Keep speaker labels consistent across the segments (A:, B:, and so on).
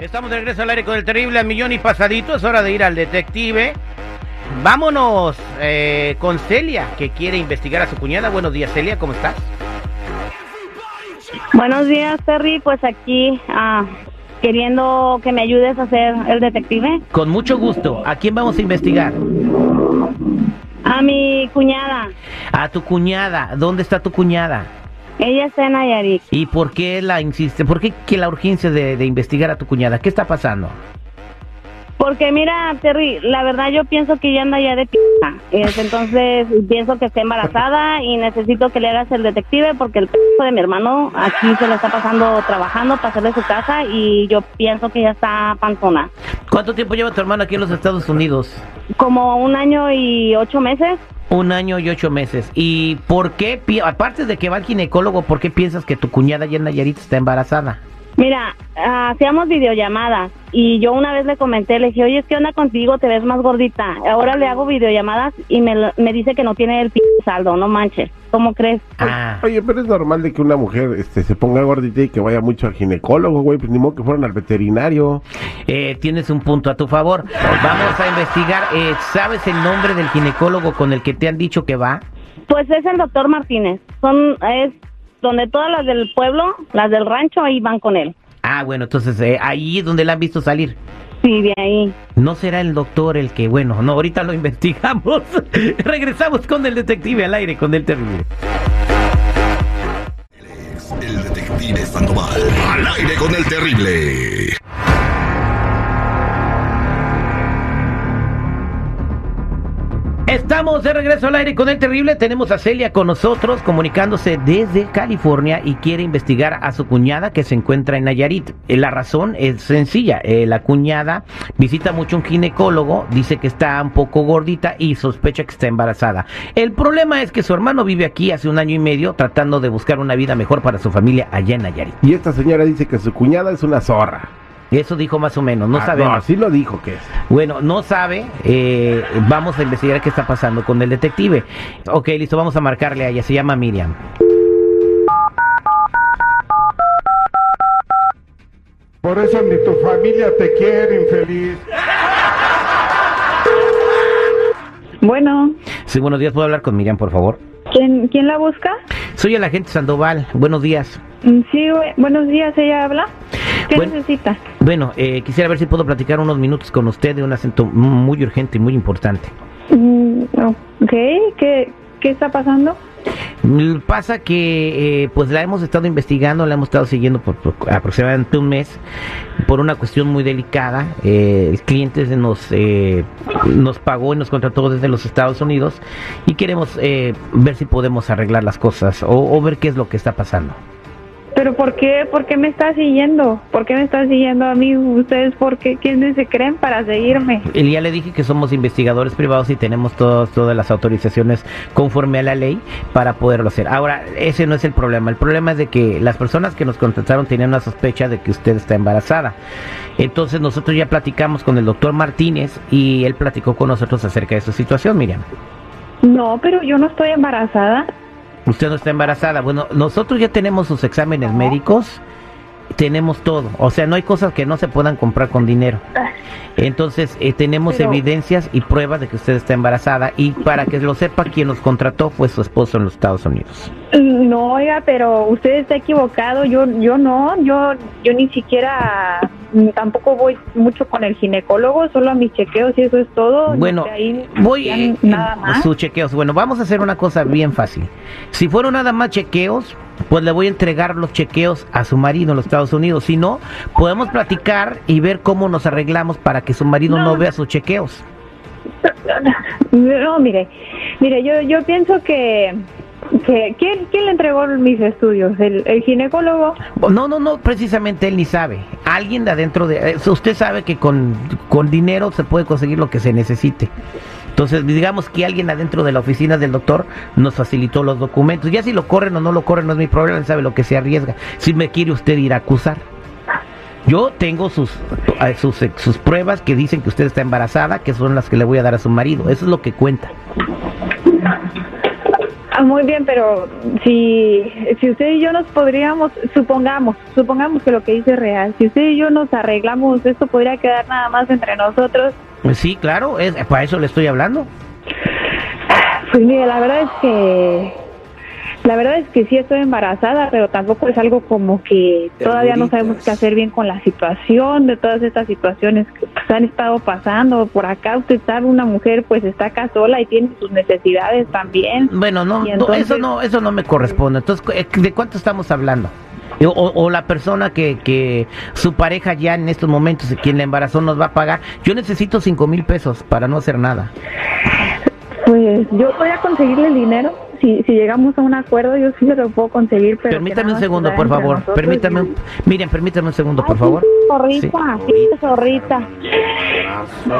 A: Estamos de regreso al aire con el terrible al millón y pasadito. Es hora de ir al detective. Vámonos eh, con Celia, que quiere investigar a su cuñada. Buenos días, Celia, ¿cómo estás?
B: Buenos días, Terry. Pues aquí ah, queriendo que me ayudes a ser el detective.
A: Con mucho gusto. ¿A quién vamos a investigar?
B: A mi cuñada.
A: A tu cuñada. ¿Dónde está tu cuñada?
B: Ella está en Nayarit.
A: ¿Y por qué la insiste? ¿Por qué que la urgencia de, de investigar a tu cuñada? ¿Qué está pasando?
B: Porque mira, Terry, la verdad yo pienso que ella anda ya de p***. Es, entonces pienso que está embarazada y necesito que le hagas el detective porque el p de mi hermano aquí se le está pasando trabajando para hacerle su casa y yo pienso que ya está panzona.
A: ¿Cuánto tiempo lleva tu hermano aquí en los Estados Unidos?
B: Como un año y ocho meses.
A: Un año y ocho meses. ¿Y por qué, aparte de que va al ginecólogo, por qué piensas que tu cuñada ya en Nayarit está embarazada?
B: Mira, hacíamos videollamadas y yo una vez le comenté, le dije, oye, ¿qué onda contigo? Te ves más gordita. Ahora le hago videollamadas y me, me dice que no tiene el p saldo, no manches. ¿Cómo crees?
A: Ah,
C: Oye, pero es normal de que una mujer este, se ponga gordita y que vaya mucho al ginecólogo, güey. Pues ni modo que fueran al veterinario.
A: eh, tienes un punto a tu favor. Vamos a investigar. Eh, ¿Sabes el nombre del ginecólogo con el que te han dicho que va?
B: Pues es el doctor Martínez. Son, es donde todas las del pueblo, las del rancho, ahí van con él.
A: Ah, bueno, entonces eh, ahí es donde la han visto salir.
B: Sí, de ahí.
A: No será el doctor el que, bueno, no, ahorita lo investigamos. Regresamos con el detective al aire, con el terrible.
D: El detective Sandoval. Al aire con el terrible.
A: De regreso al aire con el terrible. Tenemos a Celia con nosotros comunicándose desde California y quiere investigar a su cuñada que se encuentra en Nayarit. Eh, La razón es sencilla. Eh, la cuñada visita mucho un ginecólogo, dice que está un poco gordita y sospecha que está embarazada. El problema es que su hermano vive aquí hace un año y medio tratando de buscar una vida mejor para su familia allá en Nayarit.
C: Y esta señora dice que su cuñada es una zorra.
A: Eso dijo más o menos, no
C: Ah,
A: sabemos.
C: así lo dijo que es.
A: Bueno, no sabe. eh, vamos a investigar qué está pasando con el detective. Ok, listo, vamos a marcarle a ella. Se llama Miriam.
E: Por eso ni tu familia te quiere, infeliz.
F: Bueno,
A: Sí, buenos días. ¿Puedo hablar con Miriam, por favor?
F: ¿quién, ¿quién la busca?
A: Soy el agente Sandoval. Buenos días.
F: Mm, Sí, bu- buenos días, ella habla. ¿Qué
A: Buen-
F: necesita?
A: Bueno, eh, quisiera ver si puedo platicar unos minutos con usted de un acento muy urgente y muy importante.
F: Mm, ok, ¿qué, qué está pasando?
A: Mm, Pasa que eh, pues la hemos estado investigando, la hemos estado siguiendo por, por aproximadamente un mes por una cuestión muy delicada. Eh, el cliente nos eh, nos pagó y nos contrató desde los Estados Unidos y queremos eh, ver si podemos arreglar las cosas o, o ver qué es lo que está pasando.
F: ¿Pero por qué, por qué me está siguiendo? ¿Por qué me está siguiendo a mí? ¿Ustedes por qué? ¿Quiénes se creen para seguirme?
A: Y ya le dije que somos investigadores privados y tenemos todas todas las autorizaciones conforme a la ley para poderlo hacer. Ahora, ese no es el problema. El problema es de que las personas que nos contrataron tenían una sospecha de que usted está embarazada. Entonces nosotros ya platicamos con el doctor Martínez y él platicó con nosotros acerca de su situación, Miriam.
F: No, pero yo no estoy embarazada.
A: Usted no está embarazada. Bueno, nosotros ya tenemos sus exámenes médicos, tenemos todo. O sea, no hay cosas que no se puedan comprar con dinero. Entonces, eh, tenemos
F: Pero-
A: evidencias y pruebas de que usted está embarazada. Y para que lo sepa, quien nos contrató fue su esposo en los Estados Unidos.
F: Mm, No, oiga, pero usted está equivocado. Yo, yo no, yo, yo ni siquiera, mm, tampoco voy mucho con el ginecólogo, solo a mis chequeos y eso es todo.
A: Bueno,
F: ahí
A: voy eh,
F: nada más.
A: sus chequeos. Bueno, vamos a hacer una cosa bien fácil. Si fueron nada más chequeos, pues le voy a entregar los chequeos a su marido en los Estados Unidos. Si no, podemos platicar y ver cómo nos arreglamos para que su marido no,
F: No.
A: vea sus chequeos.
F: No, mire, mire, yo, yo pienso que, que ¿quién, quién le entregó mis estudios? ¿El, el ginecólogo?
A: No, no, no, precisamente él ni sabe. Alguien de adentro de... eh, Usted sabe que con, con dinero se puede conseguir lo que se necesite. Entonces, digamos que alguien adentro de la oficina del doctor nos facilitó los documentos. Ya si lo corren o no lo corren no es mi problema, él sabe lo que se arriesga. Si me quiere usted ir a acusar. Yo tengo sus, eh, sus, sus pruebas que dicen que usted está embarazada, que son las que le voy a dar a su marido. Eso es lo que cuenta.
F: Ah, muy bien, pero si, si usted y yo nos podríamos, supongamos, supongamos que lo que dice es real, si usted y yo nos arreglamos, esto podría quedar nada más entre nosotros.
A: Pues sí, claro, es, para eso le estoy hablando.
F: Pues mire, la verdad es que la verdad es que sí estoy embarazada, pero tampoco es algo como que todavía no sabemos qué hacer bien con la situación de todas estas situaciones que pues, han estado pasando. Por acá usted sabe, una mujer pues está acá sola y tiene sus necesidades también.
A: Bueno, no, no, eso no, eso no me corresponde. Entonces, eh, ¿de cuánto estamos hablando? O, o la persona que, que su pareja ya en estos momentos, quien la embarazó, nos va a pagar. Yo necesito cinco mil pesos para no hacer nada.
F: Pues yo voy a conseguirle el dinero. Si, si llegamos a un acuerdo, yo sí se lo puedo conseguir. Pero
A: Permítame un segundo, por favor. Permítame,
F: y-
A: un- miren, permítame un segundo, por
B: Ay,
A: favor.
B: Zorrita, sí, zorrita.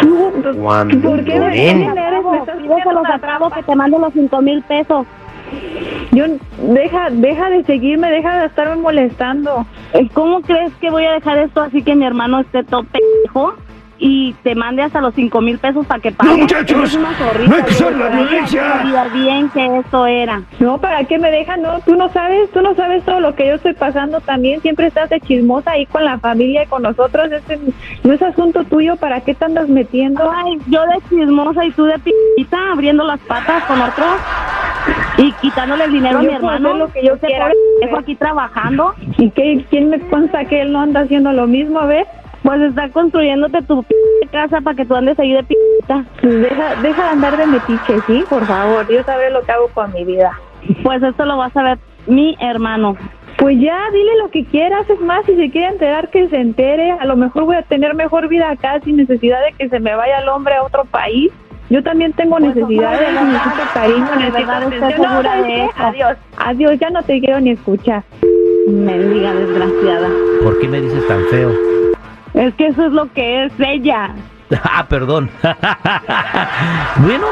F: ¿Tú- tú-
C: Cuando
F: ¿Por qué me eres? Me estás
B: Pídeselos
F: haciendo
B: a
F: una
B: Trabo que te mando los cinco mil pesos.
F: Yo, deja, deja de seguirme, deja de estarme molestando.
B: Eh, ¿Cómo crees que voy a dejar esto así que mi hermano esté todo pendejo y te mande hasta los cinco mil pesos para que pague?
E: muchachos,
B: Eres una zorrita,
E: no hay que usar
B: yo
E: la violencia.
B: sabía bien que eso era.
F: No, ¿para qué me dejan? No, tú no sabes, tú no sabes todo lo que yo estoy pasando también. Siempre estás de chismosa ahí con la familia y con nosotros. Este no es asunto tuyo, ¿para qué te andas metiendo?
B: Ay, yo de chismosa y tú de pita abriendo las patas con otro y quitándole el dinero a
F: Yo
B: mi hermano.
F: lo que yo quiera.
B: pendejo aquí trabajando,
F: ¿Y qué, quién me consta que él no anda haciendo lo mismo? A ver,
B: pues está construyéndote tu p casa para que tú andes ahí de pita.
F: pues deja, deja de andar de metiche, ¿sí? Por favor, yo sabré lo que hago con mi vida.
B: Pues esto lo va a saber mi hermano.
F: Pues ya, dile lo que quieras, es más, si se quiere enterar, que se entere. A lo mejor voy a tener mejor vida acá sin necesidad de que se me vaya el hombre a otro país. Yo también tengo
B: Pues,
F: necesidades,
B: ojalá de
F: necesito cariño,
B: de
F: necesito. No,
B: segura
F: ¿sabes
B: de.
F: Adiós, adiós, ya no te quiero ni escuchar.
B: Mendiga desgraciada.
A: ¿Por qué me dices tan feo?
B: Es que eso es lo que es ella.
A: Ah, perdón. bueno,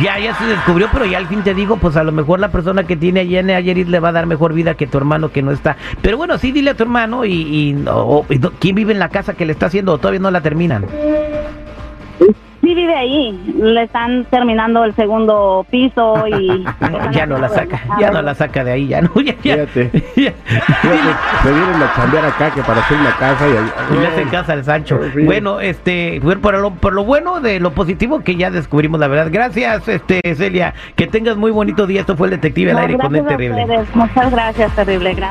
A: ya, ya se descubrió, pero ya al fin te digo, pues a lo mejor la persona que tiene allá en Ayerit le va a dar mejor vida que tu hermano que no está. Pero bueno, sí, dile a tu hermano y, y, y quién vive en la casa que le está haciendo o todavía no la terminan.
B: Sí vive ahí. Le están terminando el segundo piso y...
A: ya no la saca, ya no la saca de ahí, ya no, ya, ya.
C: Fíjate.
A: ya.
C: Fíjate, se vienen a chambear acá que para hacer una casa y
A: Y le hacen casa al Sancho. Bueno, este, bueno, por lo, por lo bueno de lo positivo que ya descubrimos la verdad. Gracias, este, Celia. Que tengas muy bonito día. Esto fue el detective al
B: No,
A: aire con el terrible.
B: ustedes. Muchas gracias, terrible. Gracias.